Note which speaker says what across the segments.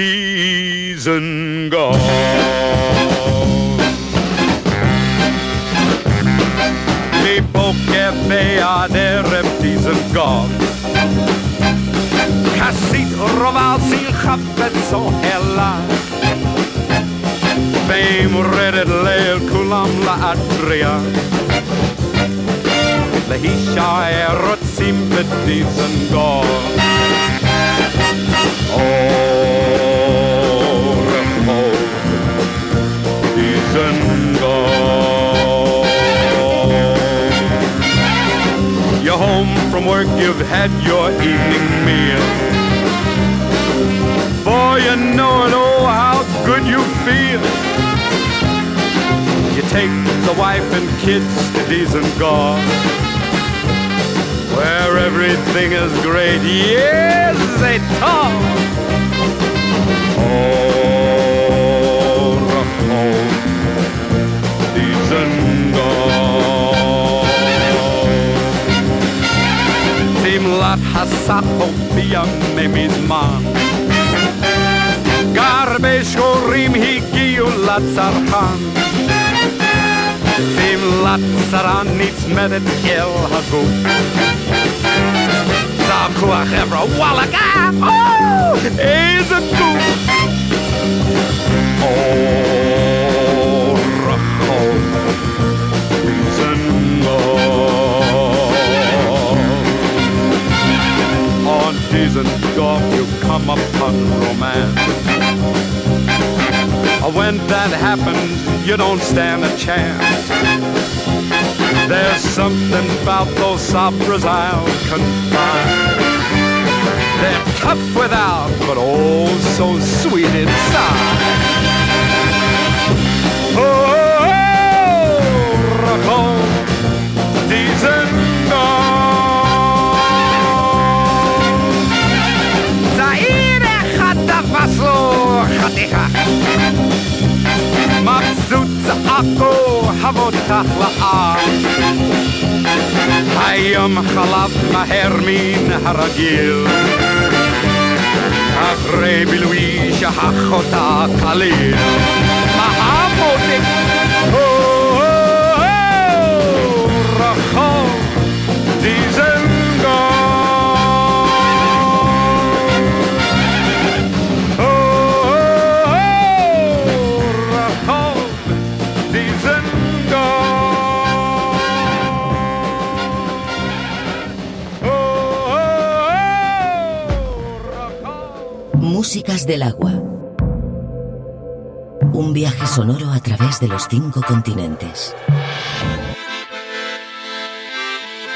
Speaker 1: Dizengoff. Mi boke bea dereb Dizengoff. Kasit roval sin chapet so hella. fame redet leil kulam la adria Le hisha erot sympathies and God Oh, from work, you've had your evening meal For you know it, oh, how good you feel You take the wife and kids to Dizengoff, where everything is great. Yes, they talk. Oh, Simlat hasacho via memizman. Garbe shorim higiu latzarchan. Simlat saran niets met het geel hagoed. Zakuach evra On diesen Dorf you come upon romance. When that happens, you don't stand a chance. There's something about those sabras I'll confide. They're tough without, but oh, so sweet inside. מבסוט צעקו הבותך לאר. היום חלף מהר מן הרגיל, אחרי בילוי שכח אותה כליל. מהמותק, רחוק,
Speaker 2: Músicas del agua. Un viaje sonoro a través de los cinco continentes.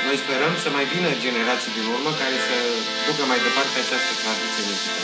Speaker 3: Noi sperăm să mai vină generații din urmă care să ducă mai departe această tradiție muzicală.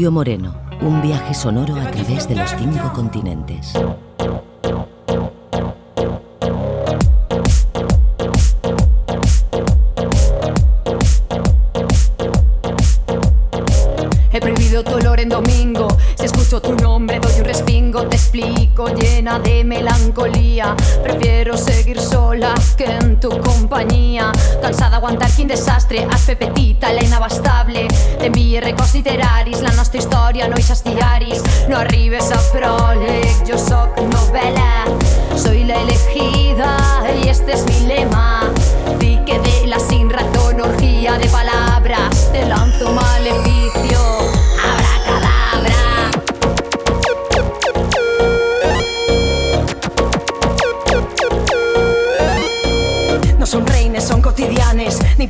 Speaker 2: Julio Moreno. Un viaje sonoro a través de los cinco continentes.
Speaker 4: Melancolía. Prefiero seguir sola que en tu compañía. Cansada aguantar quin desastre. Hazme petita, la inabastable. T'envie records literaris. La nostra història no eixes diaris. No arribes a pròleg, jo sóc novel·la. Soy la elegida y este es mi lema. Di que de la sin ratón orgía de palabras te lanzo maleficio.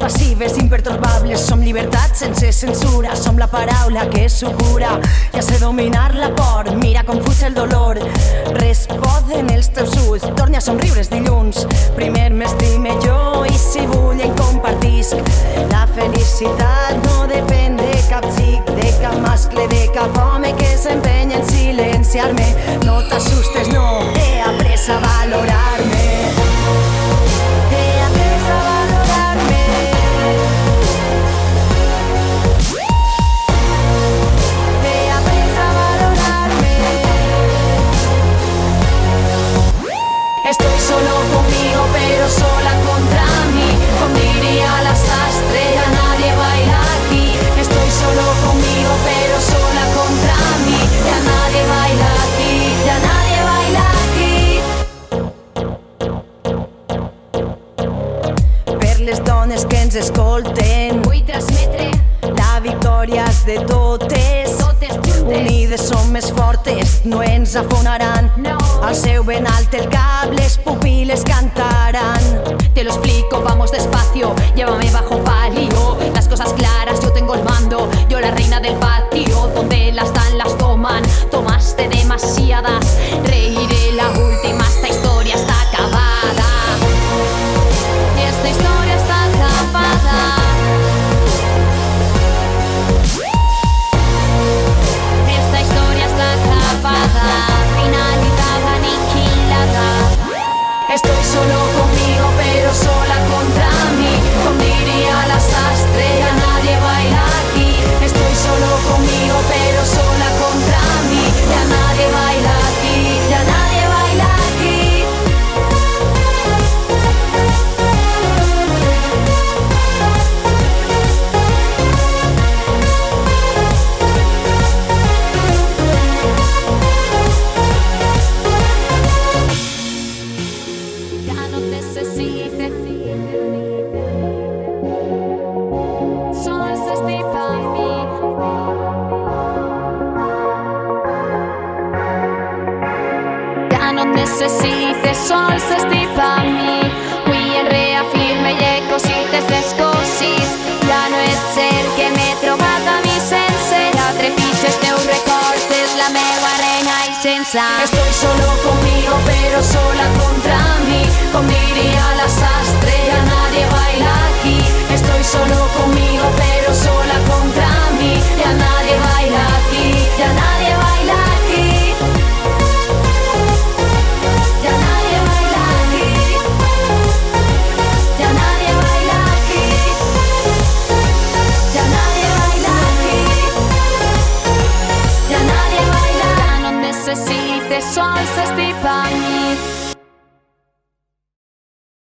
Speaker 4: Quotidianes, ni passives, impertorbables. Som llibertat sense censura, som la paraula que supura. Ja sé dominar la por, mira com fuig el dolor. Res poden els teus ulls, torni a somriures dilluns. Primer m'estime jo i si vull en compartisc. La felicitat no depèn de cap xic, de cap mascle, de cap home que s'empenya en silenciar-me. No t'assustes, no, he après a valorar-me. Sola contra mí. Como diría la sastre, ya nadie baila aquí. Estoy solo conmigo, pero sola contra mí. Ya nadie baila aquí, ya nadie baila aquí. Per les dones que ens escolten, vull transmetre la victòria és de totes. Totes juntes. Unides som més fortes, no ens afonaran. No. Al seu ben alt el cap, les pupiles cantaran. Te lo explico, vamos despacio, llévame bajo palio. Las cosas claras, yo tengo el mando, yo la reina del patio. Donde las dan, las toman, tomaste demasiadas.